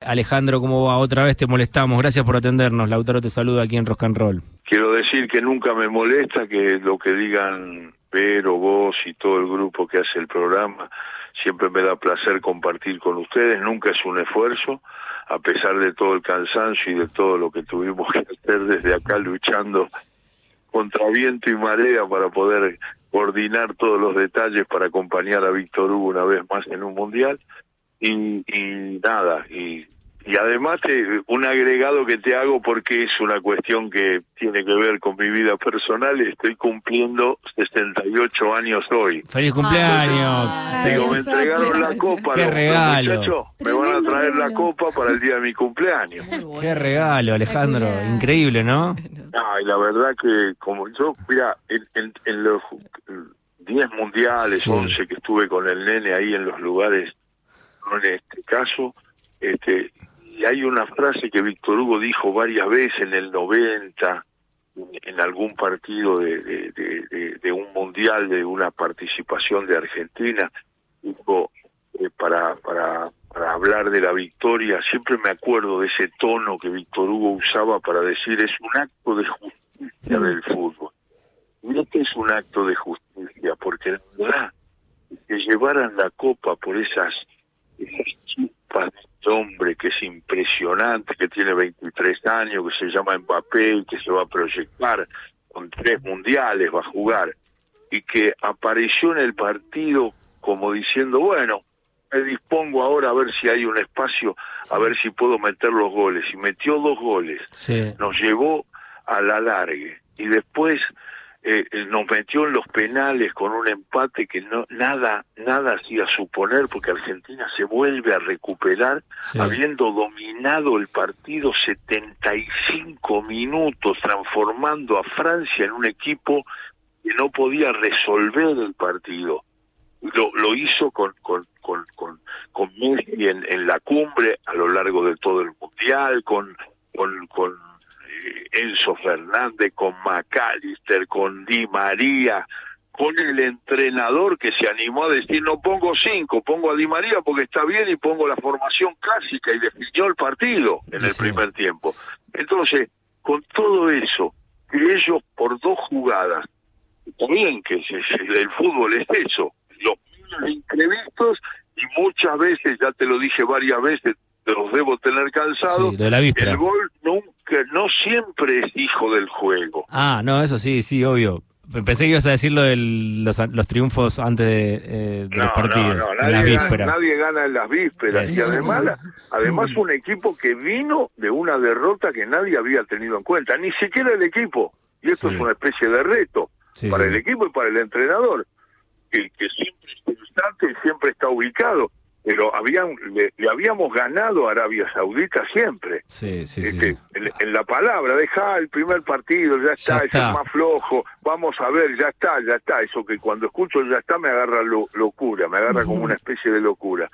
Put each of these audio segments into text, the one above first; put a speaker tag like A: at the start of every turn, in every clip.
A: Alejandro, ¿cómo va? Otra vez te molestamos. Gracias por atendernos. Lautaro te saluda aquí en Rock Roll.
B: Quiero decir que nunca me molesta que lo que digan Pero, vos y todo el grupo que hace el programa, siempre me da placer compartir con ustedes. Nunca es un esfuerzo, a pesar de todo el cansancio y de todo lo que tuvimos que hacer desde acá luchando contra viento y marea para poder coordinar todos los detalles para acompañar a Víctor Hugo una vez más en un mundial y, y nada, y, y además te, un agregado que te hago porque es una cuestión que tiene que ver con mi vida personal, estoy cumpliendo 68 años hoy.
A: ¡Feliz cumpleaños!
B: Ay, Digo, me entregaron la copa.
A: ¡Qué
B: los-
A: regalo!
B: los muchachos me van a traer la copa para el día de mi cumpleaños.
A: ¡Qué regalo, Alejandro! Increíble, ¿no?
B: Ay, la verdad que como yo, mira, en, en, en los 10 mundiales,
A: Sí.
B: 11 que estuve con el nene ahí en los lugares, no en este caso, este, y hay una frase que Víctor Hugo dijo varias veces en el 90, en, en algún partido de, de, de- de- de un mundial, de una participación de Argentina, dijo, eh, para, para, para hablar de la victoria, siempre me acuerdo de ese tono que Víctor Hugo usaba para decir es un acto de justicia del fútbol. Y este es un acto de justicia, porque la verdad, que llevaran la copa por esas, hombre que es impresionante, que tiene 23 años, que se llama Mbappé y que se va a proyectar con tres mundiales, va a jugar, y que apareció en el partido como diciendo, bueno, me dispongo ahora a ver si hay un espacio, a ver si puedo meter los goles. Y metió dos goles
A: Sí.
B: nos llevó a la largue y después eh, eh, nos metió en los penales con un empate que no nada nada hacía suponer porque Argentina se vuelve a recuperar
A: Sí.
B: habiendo dominado el partido 75 minutos transformando a Francia en un equipo que no podía resolver el partido lo, lo hizo con con con con, con Messi en, en la cumbre a lo largo de todo el mundial con con con Enzo Fernández con McAllister con Di María con el entrenador que se animó a decir no pongo cinco pongo a Di María porque está bien y pongo la formación clásica y definió el partido en el
A: sí.
B: primer tiempo entonces con todo eso que ellos por dos jugadas bien que se- el fútbol es eso, los imprevistos y muchas veces, ya te lo dije varias veces, te los debo tener cansados,
A: Sí, de la
B: el gol no siempre es hijo del juego.
A: Ah, no, eso sí, sí, obvio. Pensé que ibas a decir lo de los, los triunfos antes de, eh, de los partidos,
B: no, no,
A: en las
B: nadie, gana,
A: vísperas.
B: nadie gana en las vísperas. Y además, además un equipo que vino de una derrota que nadie había tenido en cuenta, ni siquiera el equipo. Y esto
A: Sí.
B: es una especie de reto
A: Sí,
B: para
A: sí.
B: el equipo y para el entrenador, que, que siempre está constante y siempre está ubicado. Pero habían, le, le habíamos ganado a Arabia Saudita siempre.
A: Sí, sí, sí,
B: Este,
A: sí.
B: En, en la palabra, deja el primer partido, ya está,
A: Ya está.
B: es más flojo, vamos a ver, ya está, ya está. Eso que cuando escucho ya está me agarra lo- locura, me agarra como una especie de locura.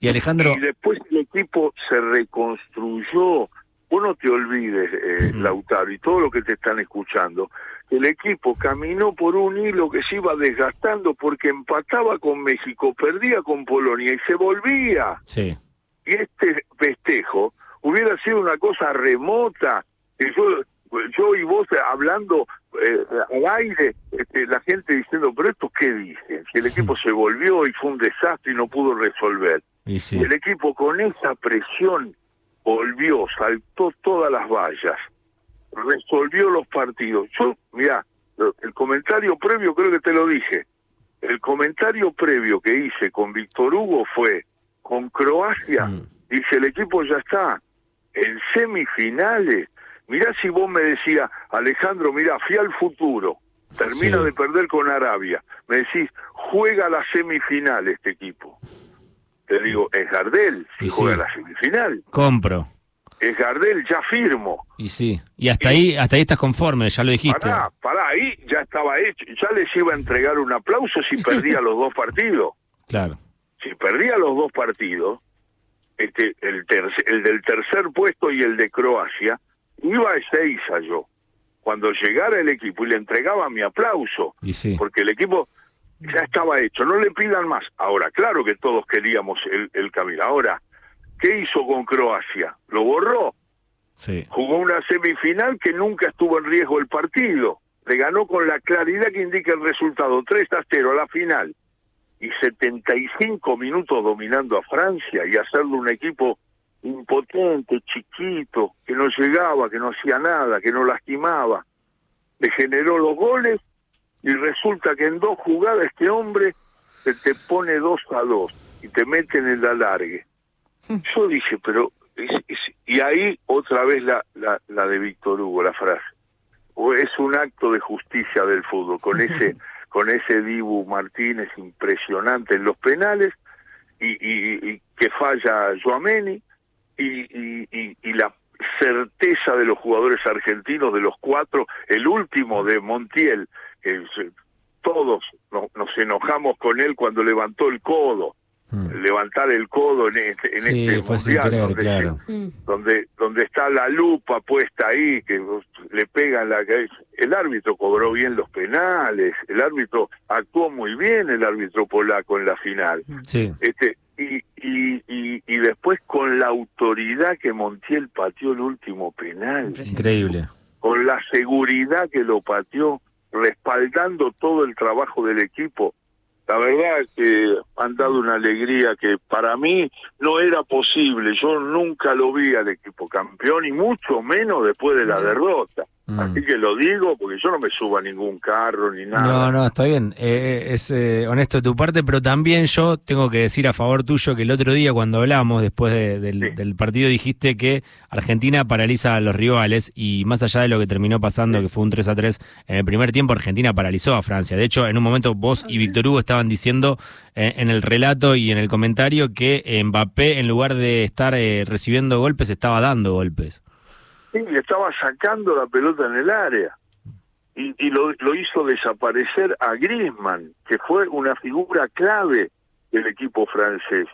A: Y Alejandro,
B: Y después el equipo se reconstruyó. Vos no te olvides, eh. Lautaro, y todo lo que te están escuchando, el equipo caminó por un hilo que se iba desgastando porque empataba con México, perdía con Polonia y se volvía.
A: Sí,
B: y este festejo hubiera sido una cosa remota, que yo, yo y vos hablando eh, al aire, este, la gente diciendo, pero esto qué dicen, si el equipo se volvió y fue un desastre y no pudo resolver.
A: y sí.
B: Y el equipo con esa presión volvió, saltó todas las vallas, resolvió los partidos. Yo, mira, el comentario previo creo que te lo dije. El comentario previo que hice con Víctor Hugo fue, con Croacia,
A: Mm.
B: dice, el equipo ya está en semifinales. Mirá si vos me decías, Alejandro, mira, fui al futuro, termina
A: Sí.
B: de perder con Arabia. Me decís, juega la semifinal este equipo. Te digo, es Gardel, si
A: Y
B: juega
A: sí.
B: la semifinal.
A: Compro.
B: Es Gardel, ya firmo.
A: Y sí. Y hasta ahí, hasta ahí estás conforme, ya lo dijiste.
B: Pará, pará, ahí ya estaba hecho. Ya les iba a entregar un aplauso si perdía los dos partidos.
A: Claro.
B: Si perdía los dos partidos, este, el, terce- el del tercer puesto y el de Croacia, iba a Ezeiza yo. Cuando llegara el equipo y le entregaba mi aplauso,
A: Y sí.
B: porque el equipo ya estaba hecho, no le pidan más. Ahora, claro que todos queríamos el, el camino. Ahora, ¿qué hizo con Croacia? Lo borró.
A: Sí.
B: Jugó una semifinal que nunca estuvo en riesgo el partido. Le ganó con la claridad que indica el resultado, 3 a 0 a la final. Y 75 minutos dominando a Francia y hacerlo un equipo impotente, chiquito, que no llegaba, que no hacía nada, que no lastimaba. Le generó los goles y resulta que en dos jugadas este hombre se te pone dos a dos y te mete en el alargue. Yo dije, pero... y ahí otra vez la, la, la de Víctor Hugo, la frase. O es un acto de justicia del fútbol, con ese con ese Dibu Martínez impresionante en los penales y, y, y que falla Joameni y, la certeza de los jugadores argentinos, de los cuatro, el último de Montiel, que todos nos enojamos con él cuando levantó el codo, Hmm. levantar el codo en este, en este mundial, donde, claro. donde, donde está la lupa puesta ahí, que le pegan la el árbitro cobró bien los penales, el árbitro actuó muy bien el árbitro polaco en la final.
A: Sí.
B: Este y, y, y, y después con la autoridad que Montiel pateó el último penal.
A: Increíble.
B: Con la seguridad que lo pateó, respaldando todo el trabajo del equipo la verdad que han dado una alegría que para mí no era posible. Yo nunca lo vi al equipo campeón y mucho menos después de la derrota. Mm. Así que lo digo porque yo no me subo a ningún carro ni nada.
A: No, no, está bien. Eh, eh, es eh, honesto de tu parte, pero también yo tengo que decir a favor tuyo que el otro día cuando hablamos, después del, partido, dijiste que Argentina paraliza a los rivales y más allá de lo que terminó pasando, que fue un 3 a 3, en el primer tiempo Argentina paralizó a Francia. De hecho, en un momento vos y Víctor Hugo estaban diciendo en el relato y en el comentario que Mbappé, en lugar de estar recibiendo golpes, estaba dando golpes.
B: Sí, estaba sacando la pelota en el área. Y, lo, hizo desaparecer a Griezmann, que fue una figura clave del equipo francés.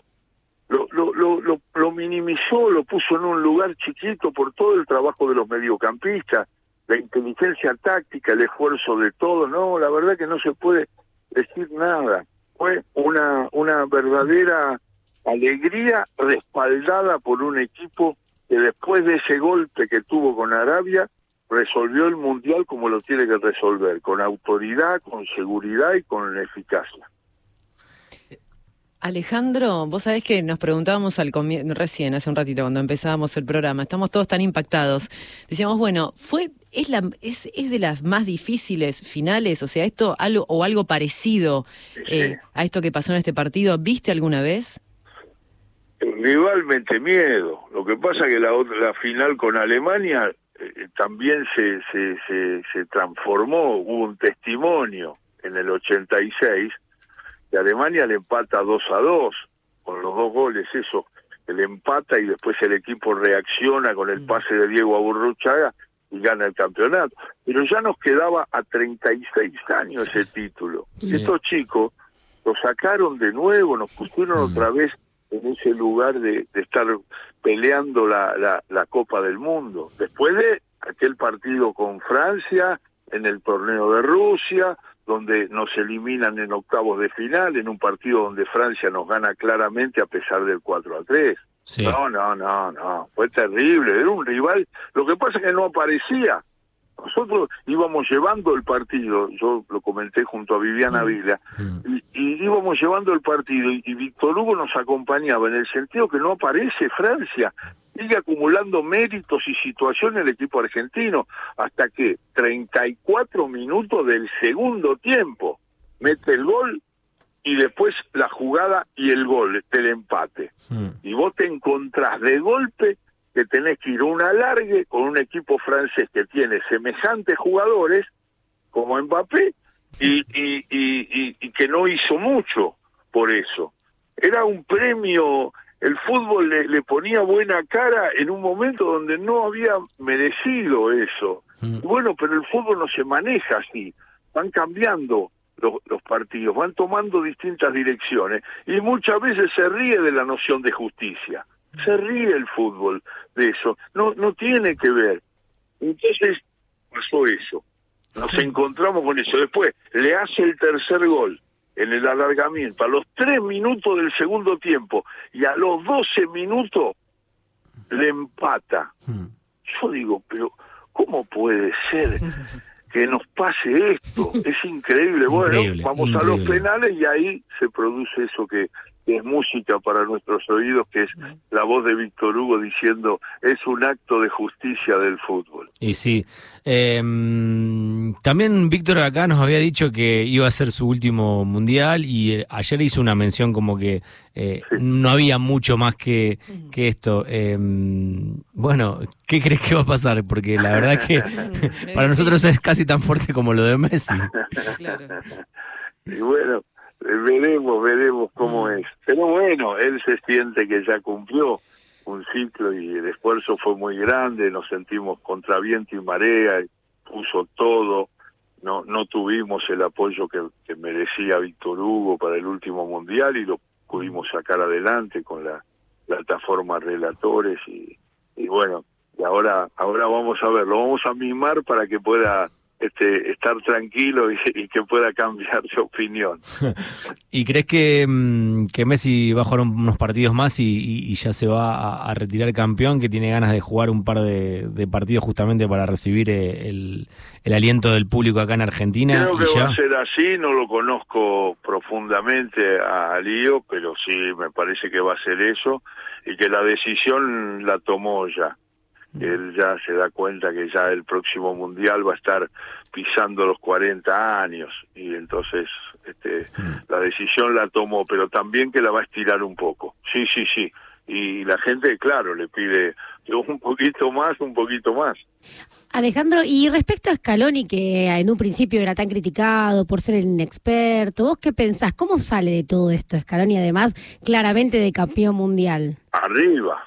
B: Lo, lo, lo, lo, minimizó, lo puso en un lugar chiquito por todo el trabajo de los mediocampistas, la inteligencia táctica, el esfuerzo de todos. No, la verdad que no se puede decir nada. Fue una, una verdadera alegría respaldada por un equipo que después de ese golpe que tuvo con Arabia, resolvió el Mundial como lo tiene que resolver, con autoridad, con seguridad y con eficacia.
C: Alejandro, vos sabés que nos preguntábamos al recién, hace un ratito, cuando empezábamos el programa, estamos todos tan impactados. Decíamos, bueno, fue es, la, es, es de las más difíciles finales, o sea, esto algo, o algo parecido eh, a esto que pasó en este partido, ¿viste alguna vez?
B: rivalmente miedo. Lo que pasa que la, la final con Alemania eh, también se, se, se, se, transformó, hubo un testimonio en el 86, que Alemania le empata 2 a 2, con los dos goles, eso, el empata y después el equipo reacciona con el mm. pase de Diego Aburruchaga y gana el campeonato. Pero ya nos quedaba a 36 años ese título. Estos chicos lo sacaron de nuevo, nos pusieron mm. otra vez en ese lugar de, estar peleando la, la, la, Copa del Mundo. Después de aquel partido con Francia, en el torneo de Rusia, donde nos eliminan en octavos de final, en un partido donde Francia nos gana claramente a pesar del 4 a 3. No, no, no, no, fue terrible, era un rival. Lo que pasa es que no aparecía. Nosotros íbamos llevando el partido, yo lo comenté junto a Viviana mm. Vila, mm. y, íbamos llevando el partido y, Víctor Hugo nos acompañaba en el sentido que no aparece Francia, sigue acumulando méritos y situaciones el equipo argentino, hasta que 34 minutos del segundo tiempo mete el gol y después la jugada y el gol del empate. Mm. Y vos te encontrás de golpe que tenés que ir un alargue con un equipo francés que tiene semejantes jugadores como Mbappé y, y, y, y, que no hizo mucho por eso. Era un premio, el fútbol le, le, ponía buena cara en un momento donde no había merecido eso. Mm. Bueno, pero el fútbol no se maneja así, van cambiando los, los partidos, van tomando distintas direcciones y muchas veces se ríe de la noción de justicia se ríe el fútbol de eso, no, no tiene que ver. Entonces pasó eso, nos encontramos con eso. Después le hace el tercer gol en el alargamiento, a los tres minutos del segundo tiempo y a los doce minutos le empata. Hmm. Yo digo, pero ¿cómo puede ser que nos pase esto? Es increíble. Bueno, vamos a los penales y ahí se produce eso que que es música para nuestros oídos, que es la voz de Víctor Hugo diciendo es un acto de justicia del fútbol.
A: Y sí, eh, también Víctor acá nos había dicho que iba a ser su último mundial y eh, ayer hizo una mención como que eh, no había mucho más que, que esto. Em, bueno, ¿qué crees que va a pasar? Porque la verdad que para nosotros es casi tan fuerte como lo de Messi.
B: Claro. Y bueno, veremos, veremos cómo mm. es. Pero bueno, él se siente que ya cumplió un ciclo y el esfuerzo fue muy grande, nos sentimos contra viento y marea, puso todo, no no tuvimos el apoyo que, merecía Víctor Hugo para el último mundial y lo pudimos sacar adelante con la plataforma relatores y, y bueno, y ahora ahora vamos a ver, lo vamos a mimar para que pueda este, estar tranquilo y, que pueda cambiar su opinión.
A: ¿Y crees que, mm, que Messi va a jugar unos partidos más y, ya se va a, retirar campeón, que tiene ganas de jugar un par de, partidos justamente para recibir eh, el, aliento del público acá en Argentina?
B: Creo que va a ser así, no lo conozco profundamente a Lío, pero sí me parece que va a ser eso y que la decisión la tomó ya él ya se da cuenta que ya el próximo mundial va a estar pisando los 40 años y entonces este, mm. la decisión la tomó, pero también que la va a estirar un poco. Sí, sí, sí. Y la gente, claro, le pide un poquito más, un poquito más.
D: Alejandro, y respecto a Scaloni, que en un principio era tan criticado por ser el inexperto, ¿vos qué pensás? ¿Cómo sale de todo esto Scaloni, además, claramente de campeón mundial?
B: Arriba,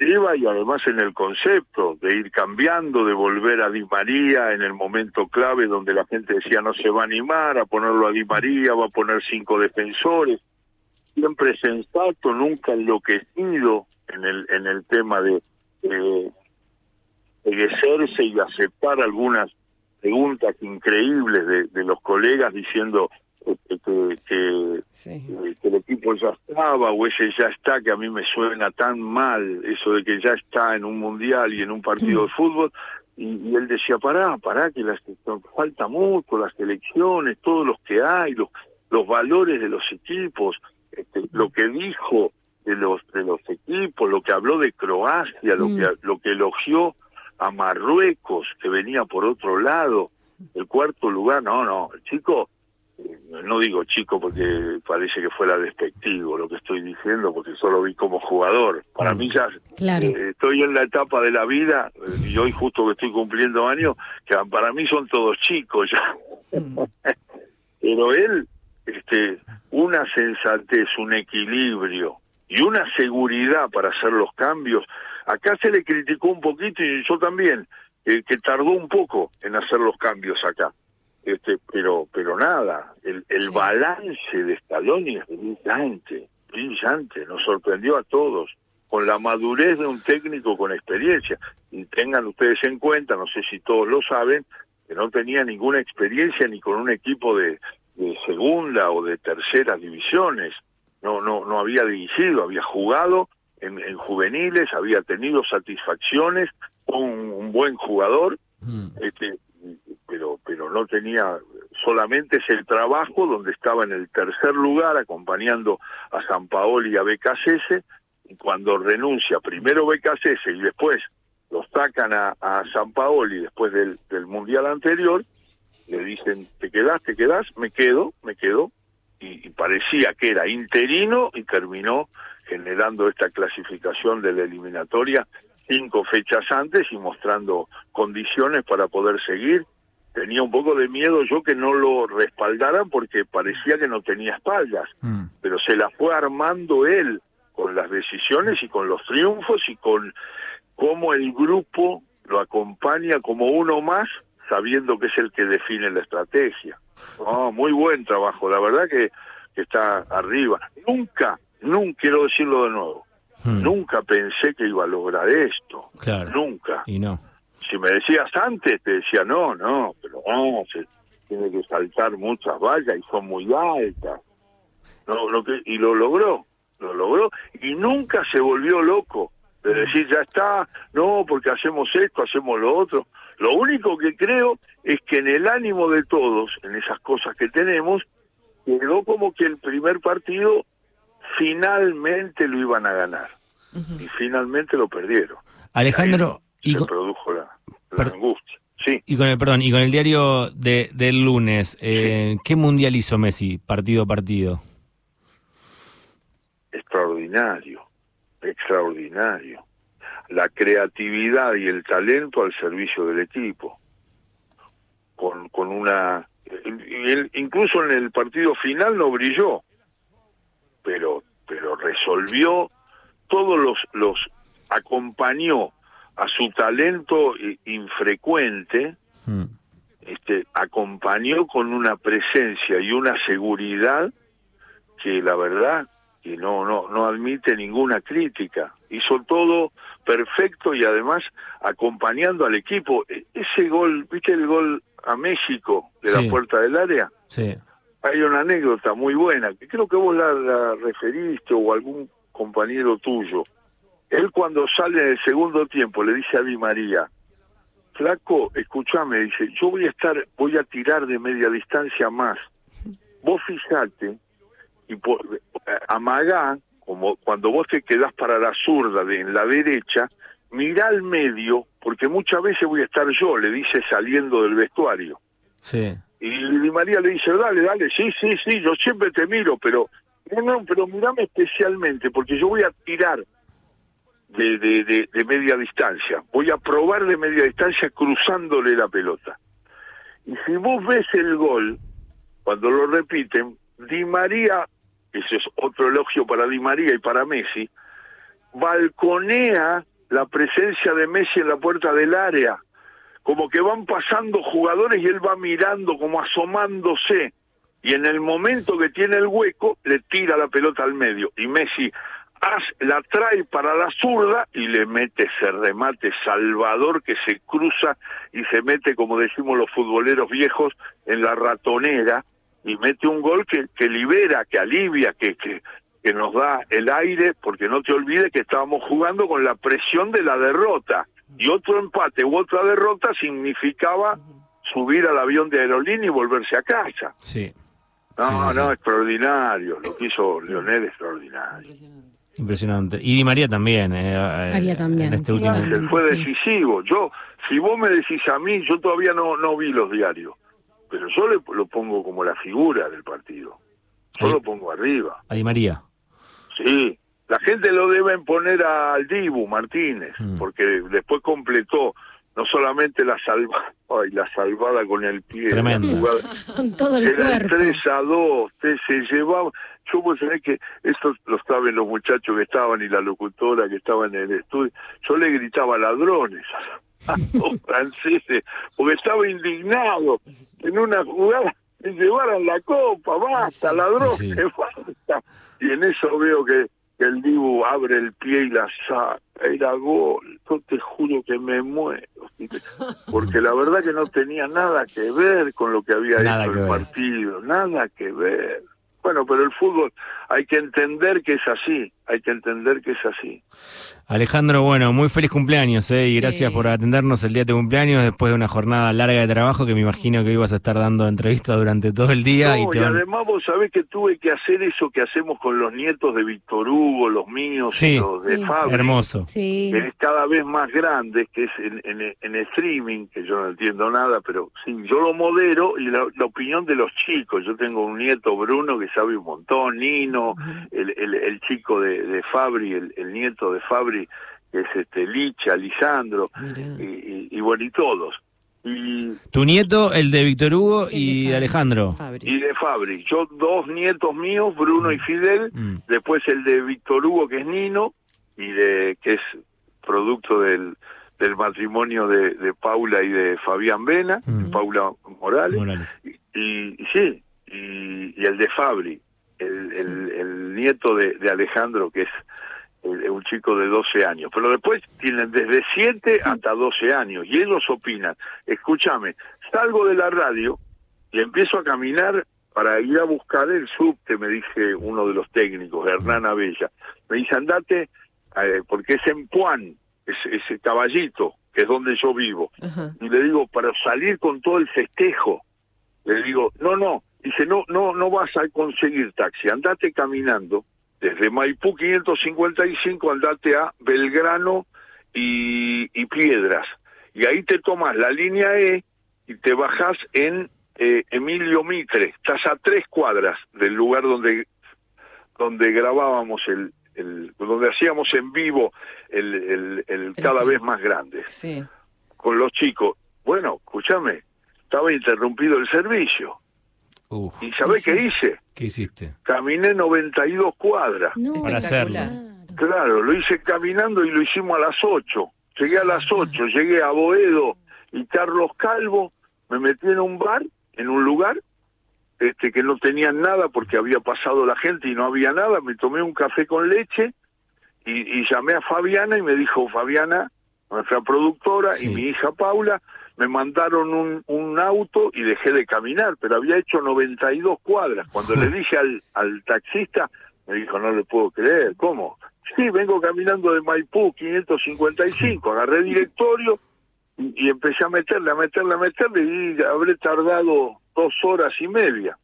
B: y además en el concepto de ir cambiando, de volver a Di María en el momento clave donde la gente decía no se va a animar a ponerlo a Di María, va a poner cinco defensores, siempre sensato, nunca enloquecido en el en el tema de eh, y aceptar algunas preguntas increíbles de, de los colegas diciendo que, que, el equipo ya estaba o ese ya está que a mí me suena tan mal eso de que ya está en un mundial y en un partido de fútbol y, él decía pará pará que las, falta mucho las elecciones todos los que hay los los valores de los equipos este, lo que dijo de los de los equipos lo que habló de Croacia lo que mm. lo que elogió a Marruecos que venía por otro lado el cuarto lugar no no el chico no digo chico porque parece que fuera despectivo lo que estoy diciendo, porque solo vi como jugador. Para mí ya eh, estoy en la etapa de la vida, eh, y hoy justo que estoy cumpliendo años, que para mí son todos chicos ya. Mm. Pero él, este, una sensatez, un equilibrio y una seguridad para hacer los cambios. Acá se le criticó un poquito y yo también, eh, que tardó un poco en hacer los cambios acá este pero pero nada el, el balance de Scaloni es brillante brillante nos sorprendió a todos con la madurez de un técnico con experiencia. Y tengan ustedes en cuenta no sé si todos lo saben que no tenía ninguna experiencia ni con un equipo de, de segunda o de tercera divisiones. No no no había dirigido había jugado en, en juveniles había tenido satisfacciones un, un buen jugador. Mm. este no tenía solamente es el trabajo donde estaba en el tercer lugar acompañando a San Paolo y a y cuando renuncia primero BKC y después lo sacan a, a San Paolo y después del, del mundial anterior le dicen te quedás te quedás me quedo me quedo y, y parecía que era interino y terminó generando esta clasificación de la eliminatoria cinco fechas antes y mostrando condiciones para poder seguir tenía un poco de miedo yo que no lo respaldaran porque parecía que no tenía espaldas, mm. pero se la fue armando él con las decisiones y con los triunfos y con cómo el grupo lo acompaña como uno más, sabiendo que es el que define la estrategia. Oh, muy buen trabajo, la verdad que, que está arriba. Nunca, nunca, quiero decirlo de nuevo, mm. nunca pensé que iba a lograr esto.
A: Claro.
B: Nunca.
A: Y no
B: si me decías antes, te decía, no, no, pero no, se tiene que saltar muchas vallas y son muy altas. no, lo que, y lo logró, lo logró, y nunca se volvió loco de decir ya está, no, porque hacemos esto, hacemos lo otro. Lo único que creo es que en el ánimo de todos, en esas cosas que tenemos, quedó como que el primer partido finalmente lo iban a ganar. Y finalmente lo perdieron.
A: Alejandro,
B: y se produjo la, angustia. Sí.
A: Y con el perdón, y con el diario de, del lunes, eh, ¿qué mundial hizo Messi partido a partido?
B: Extraordinario, extraordinario. La creatividad y el talento al servicio del equipo. Con, con una incluso en el partido final no brilló, pero pero resolvió todos los los acompañó a su talento infrecuente, hmm. este acompañó con una presencia y una seguridad que la verdad que no no no admite ninguna crítica. Hizo todo perfecto y además acompañando al equipo. E, ese gol, ¿viste el gol a México de la puerta del área?
A: Sí.
B: Hay una anécdota muy buena, que creo que vos la, referiste o algún compañero tuyo. Él cuando sale en el segundo tiempo le dice a Di María, flaco, escúchame, dice, yo voy a estar, voy a tirar de media distancia más. Vos fijate y por, amagá, como cuando vos te quedás para la zurda de en la derecha, mirá al medio, porque muchas veces voy a estar yo, le dice saliendo del vestuario.
A: Sí.
B: Y Di María le dice, dale, dale, sí, sí, sí, yo siempre te miro, pero no, no, pero mirame especialmente, porque yo voy a tirar de, de, de, media distancia, voy a probar de media distancia cruzándole la pelota. Y si vos ves el gol, cuando lo repiten, Di María, ese es otro elogio para Di María y para Messi, balconea la presencia de Messi en la puerta del área, como que van pasando jugadores y él va mirando, como asomándose, y en el momento que tiene el hueco, le tira la pelota al medio, y Messi la trae para la zurda y le mete ese remate salvador que se cruza y se mete, como decimos los futboleros viejos, en la ratonera, y mete un gol que, que libera, que alivia, que, que, que nos da el aire, porque no te olvides que estábamos jugando con la presión de la derrota. Y otro empate u otra derrota significaba subir al avión de aerolínea y volverse a casa.
A: Sí.
B: No, no, extraordinario. Lo que hizo Leonel, extraordinario.
A: Impresionante. Y Di María también. Eh,
D: eh María también.
A: En este último...
B: fue decisivo. Yo, si vos me decís a mí, yo todavía no, no vi los diarios, pero yo le, lo pongo como la figura del partido. Yo lo pongo arriba.
A: A Di María.
B: Sí, la gente lo deben poner al Dibu Martínez, mm. porque después completó no solamente la salvada, la salvada con el pie,
A: Tremendo.
D: con todo el
B: era
D: cuerpo.
B: 3 a 2, se llevaba, yo vos sabés que esto lo saben los muchachos que estaban y la locutora que estaba en el estudio, yo le gritaba ladrones a los franceses, porque estaba indignado en una jugada que llevaran la copa, basta, ladrón, que falta. Y en eso veo que el Dibu abre el pie y la saca, era gol, yo te juro que me muero, porque la verdad que no tenía nada que ver con lo que había hecho el partido, nada que ver. Bueno, pero el fútbol hay que entender que es así, hay que entender que es así.
A: Alejandro, bueno, muy feliz cumpleaños, ¿eh? y gracias por atendernos el día de tu cumpleaños después de una jornada larga de trabajo que me imagino que ibas a estar dando entrevistas durante todo el día.
B: y, además vos sabés que tuve que hacer eso que hacemos con los nietos de Víctor Hugo, los míos y los de Fabio.
A: Hermoso.
B: Que es cada vez más grande, que es en, en, streaming, que yo no entiendo nada, pero sí, yo lo modero y la, opinión de los chicos. Yo tengo un nieto, Bruno, que sabe un montón, Nino, el, el, el, chico de, de Fabri, el, el nieto de Fabri, que es este Licha, Lisandro, y, y, bueno, y todos. Y,
A: tu nieto, el de Víctor Hugo y de Alejandro.
B: Y de Fabri. Yo dos nietos míos, Bruno y mm. Fidel, mm. después el de Víctor Hugo, que es Nino, y de que es producto del, del matrimonio de, de Paula y de Fabián Vena, mm. Paula Morales. Y, sí, y, el de Fabri, el, el, el nieto de, de Alejandro, que es un chico de 12 años, pero después tienen desde 7 hasta 12 años y ellos opinan, escúchame, salgo de la radio y empiezo a caminar para ir a buscar el subte, me dice uno de los técnicos, Hernán Abella. Me dice, andate, eh, porque es en Puan, ese, ese caballito, que es donde yo vivo. Y le digo, para salir con todo el festejo, le digo, no, no, dice, no, no, no vas a conseguir taxi, andate caminando, desde Maipú 555, andate a Belgrano y, y Piedras. Y ahí te tomas la línea E y te bajas en eh, Emilio Mitre, estás a tres cuadras del lugar donde donde grabábamos el, el donde hacíamos en vivo el, el, cada vez más grande
C: sí.
B: con los chicos. Bueno, escúchame, estaba interrumpido el servicio. ¿Y sabés qué hice?
A: ¿Qué hiciste?
B: Caminé 92 cuadras.
A: para hacerlo.
B: Claro, lo hice caminando y lo hicimos a las 8. Llegué a las 8, llegué a Boedo y Carlos Calvo, me metí en un bar en un lugar este que no tenían nada porque había pasado la gente y no había nada, me tomé un café con leche y, llamé a Fabiana y me dijo, Fabiana, nuestra productora y mi hija Paula, me mandaron un, un auto y dejé de caminar, pero había hecho 92 cuadras. Cuando le dije al, al taxista, me dijo, no le puedo creer, ¿cómo? Sí, vengo caminando de Maipú 555, agarré directorio, y, empecé a meterle, a meterle, a meterle y habré tardado dos horas y media.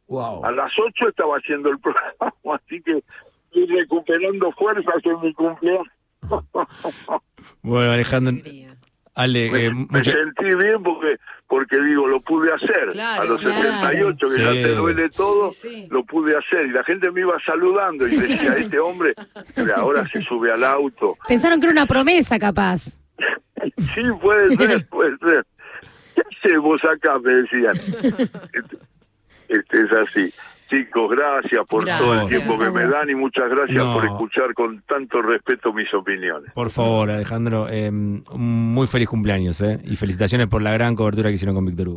B: A las ocho estaba haciendo el programa, así que estoy recuperando fuerzas en mi cumpleaños.
A: bueno, Alejandro. Ale,
B: me, eh, sentí bien porque porque digo, lo pude hacer. a los 78, que ya te duele todo, lo pude hacer. Y la gente me iba saludando y decía, este hombre, ahora se sube al auto.
D: Pensaron que era una promesa, capaz.
B: Sí, puede ser, puede ser. ¿Qué hacemos acá? Me decían. Este, es así. Chicos, gracias por todo el tiempo que me dan y muchas gracias por escuchar con tanto respeto mis opiniones.
A: Por favor, Alejandro, eh, muy feliz cumpleaños eh, y felicitaciones por la gran cobertura que hicieron con Víctor Hugo.